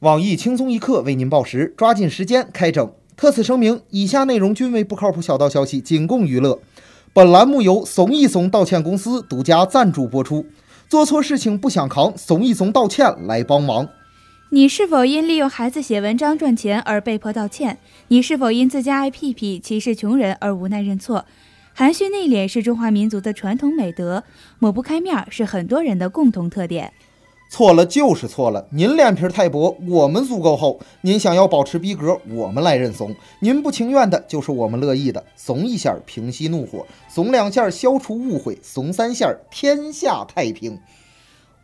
网易轻松一刻为您报时，抓紧时间开整。特此声明，以下内容均为不靠谱小道消息，仅供娱乐。本栏目由怂一怂道歉公司独家赞助播出。做错事情不想扛，怂一怂道歉来帮忙。你是否因利用孩子写文章赚钱而被迫道歉？你是否因自家爱屁屁歧视穷人而无奈认错？含蓄内敛是中华民族的传统美德，抹不开面儿是很多人的共同特点。错了就是错了，您脸皮太薄，我们足够厚。您想要保持逼格，我们来认怂。您不情愿的，就是我们乐意的。怂一下平息怒火，怂两下消除误会，怂三下天下太平。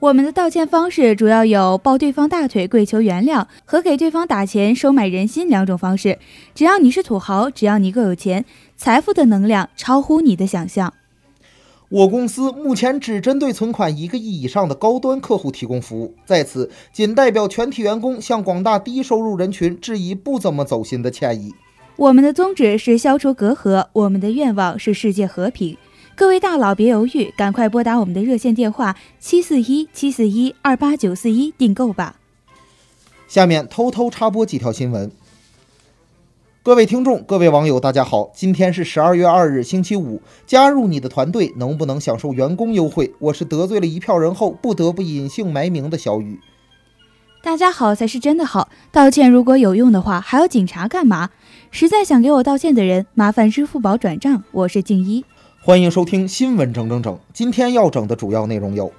我们的道歉方式主要有抱对方大腿跪求原谅和给对方打钱收买人心两种方式。只要你是土豪，只要你够有钱，财富的能量超乎你的想象。我公司目前只针对存款一个亿以上的高端客户提供服务，在此仅代表全体员工向广大低收入人群致以不怎么走心的歉意。我们的宗旨是消除隔阂，我们的愿望是世界和平。各位大佬别犹豫，赶快拨打我们的热线电话七四一七四一二八九四一订购吧。下面偷偷插播几条新闻。各位听众，各位网友，大家好！今天是十二月二日，星期五。加入你的团队，能不能享受员工优惠？我是得罪了一票人后，不得不隐姓埋名的小雨。大家好才是真的好，道歉如果有用的话，还要警察干嘛？实在想给我道歉的人，麻烦支付宝转账。我是静一，欢迎收听新闻整整整。今天要整的主要内容有。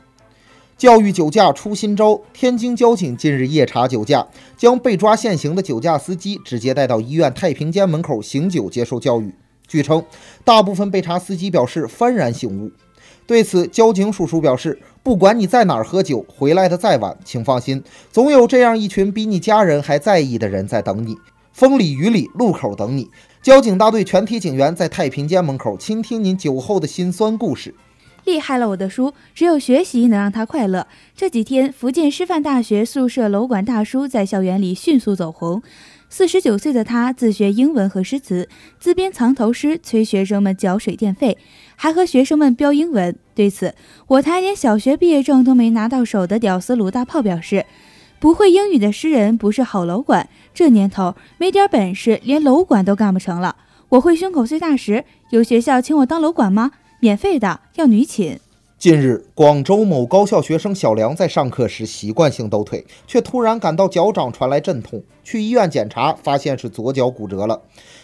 教育酒驾出新招，天津交警近日夜查酒驾，将被抓现行的酒驾司机直接带到医院太平间门口醒酒接受教育。据称，大部分被查司机表示幡然醒悟。对此，交警叔叔表示，不管你在哪儿喝酒，回来的再晚，请放心，总有这样一群比你家人还在意的人在等你，风里雨里路口等你。交警大队全体警员在太平间门口倾听您酒后的辛酸故事。厉害了，我的叔！只有学习能让他快乐。这几天，福建师范大学宿舍楼管大叔在校园里迅速走红。四十九岁的他自学英文和诗词，自编藏头诗催学生们缴水电费，还和学生们标英文。对此，我台连小学毕业证都没拿到手的屌丝鲁大炮表示：“不会英语的诗人不是好楼管。这年头，没点本事，连楼管都干不成了。我会胸口碎大石，有学校请我当楼管吗？”免费的要女寝。近日，广州某高校学生小梁在上课时习惯性抖腿，却突然感到脚掌传来阵痛，去医院检查，发现是左脚骨折了。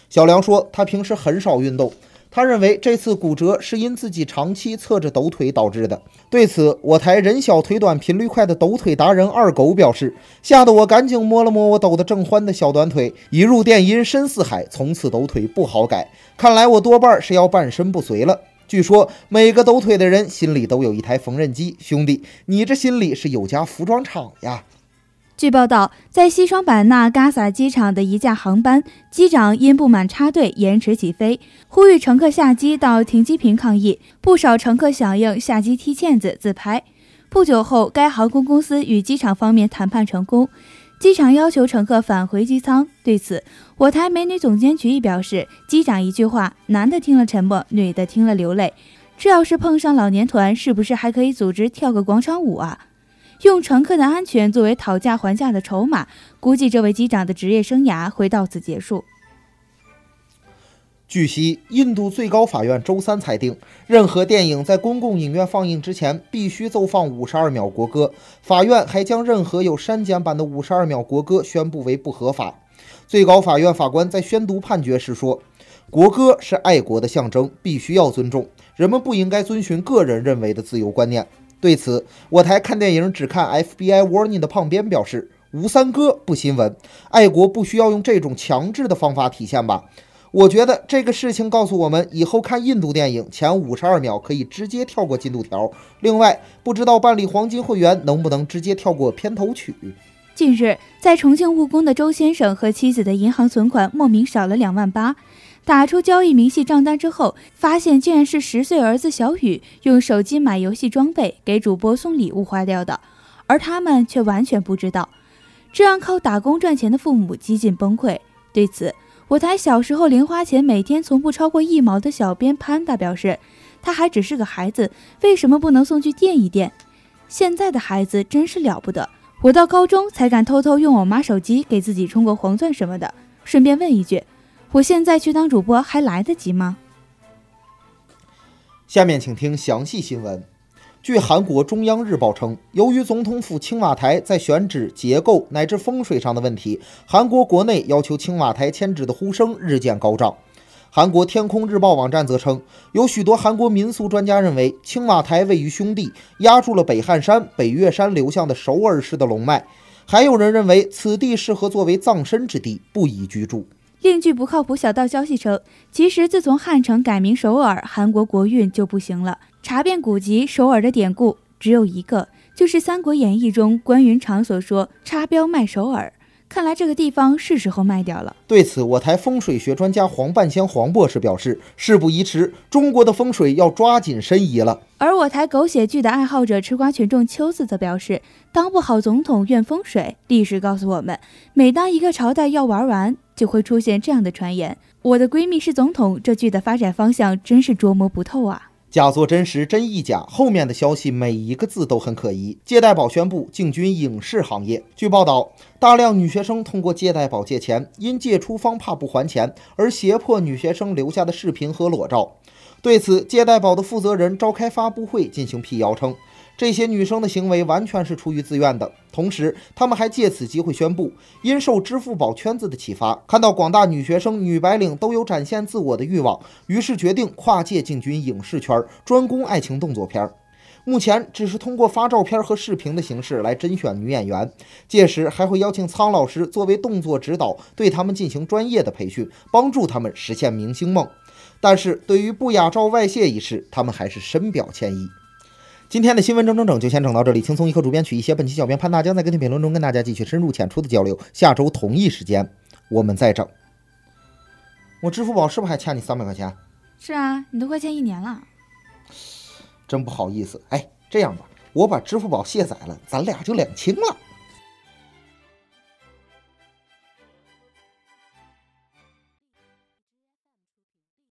小梁说，他平时很少运动，他认为这次骨折是因自己长期侧着抖腿导致的。对此，我台人小腿短、频率快的抖腿达人二狗表示：“吓得我赶紧摸了摸我抖得正欢的小短腿，一入电音深似海，从此抖腿不好改。看来我多半是要半身不遂了。”据说每个抖腿的人心里都有一台缝纫机，兄弟，你这心里是有家服装厂呀。据报道，在西双版纳嘎萨机场的一架航班，机长因不满插队延迟起飞，呼吁乘客下机到停机坪抗议，不少乘客响应下机踢毽子自拍。不久后，该航空公司与机场方面谈判成功。机场要求乘客返回机舱，对此，我台美女总监局亦表示：“机长一句话，男的听了沉默，女的听了流泪。这要是碰上老年团，是不是还可以组织跳个广场舞啊？用乘客的安全作为讨价还价的筹码，估计这位机长的职业生涯会到此结束。”据悉，印度最高法院周三裁定，任何电影在公共影院放映之前必须奏放五十二秒国歌。法院还将任何有删减版的五十二秒国歌宣布为不合法。最高法院法官在宣读判决时说：“国歌是爱国的象征，必须要尊重。人们不应该遵循个人认为的自由观念。”对此，我台看电影只看 FBI Warning 的胖边表示：“吴三哥不新闻，爱国不需要用这种强制的方法体现吧？”我觉得这个事情告诉我们，以后看印度电影前五十二秒可以直接跳过进度条。另外，不知道办理黄金会员能不能直接跳过片头曲？近日，在重庆务工的周先生和妻子的银行存款莫名少了两万八，打出交易明细账单之后，发现竟然是十岁儿子小雨用手机买游戏装备给主播送礼物花掉的，而他们却完全不知道，这让靠打工赚钱的父母几近崩溃。对此，我台小时候零花钱每天从不超过一毛的小编潘达表示，他还只是个孩子，为什么不能送去垫一垫？现在的孩子真是了不得，我到高中才敢偷偷用我妈手机给自己充个黄钻什么的。顺便问一句，我现在去当主播还来得及吗？下面请听详细新闻。据韩国中央日报称，由于总统府青瓦台在选址、结构乃至风水上的问题，韩国国内要求青瓦台迁址的呼声日渐高涨。韩国天空日报网站则称，有许多韩国民俗专家认为，青瓦台位于兄弟，压住了北汉山、北岳山流向的首尔市的龙脉。还有人认为，此地适合作为葬身之地，不宜居住。另据不靠谱小道消息称，其实自从汉城改名首尔，韩国国运就不行了。查遍古籍，首尔的典故只有一个，就是《三国演义》中关云长所说“插标卖首尔”。看来这个地方是时候卖掉了。对此，我台风水学专家黄半仙黄博士表示：“事不宜迟，中国的风水要抓紧申遗了。”而我台狗血剧的爱好者吃瓜群众秋子则表示：“当不好总统怨风水，历史告诉我们，每当一个朝代要玩完，就会出现这样的传言。”我的闺蜜是总统，这剧的发展方向真是捉摸不透啊。假作真实，真亦假。后面的消息每一个字都很可疑。借贷宝宣布进军影视行业。据报道，大量女学生通过借贷宝借钱，因借出方怕不还钱，而胁迫女学生留下的视频和裸照。对此，借贷宝的负责人召开发布会进行辟谣称。这些女生的行为完全是出于自愿的，同时，他们还借此机会宣布，因受支付宝圈子的启发，看到广大女学生、女白领都有展现自我的欲望，于是决定跨界进军影视圈，专攻爱情动作片。目前只是通过发照片和视频的形式来甄选女演员，届时还会邀请苍老师作为动作指导，对他们进行专业的培训，帮助他们实现明星梦。但是对于不雅照外泄一事，他们还是深表歉意。今天的新闻整整整就先整到这里，轻松一刻主编曲一些，本期小编潘大江在跟帖评论中跟大家继续深入浅出的交流。下周同一时间我们再整。我支付宝是不是还欠你三百块钱？是啊，你都快欠一年了。真不好意思，哎，这样吧，我把支付宝卸载了，咱俩就两清了。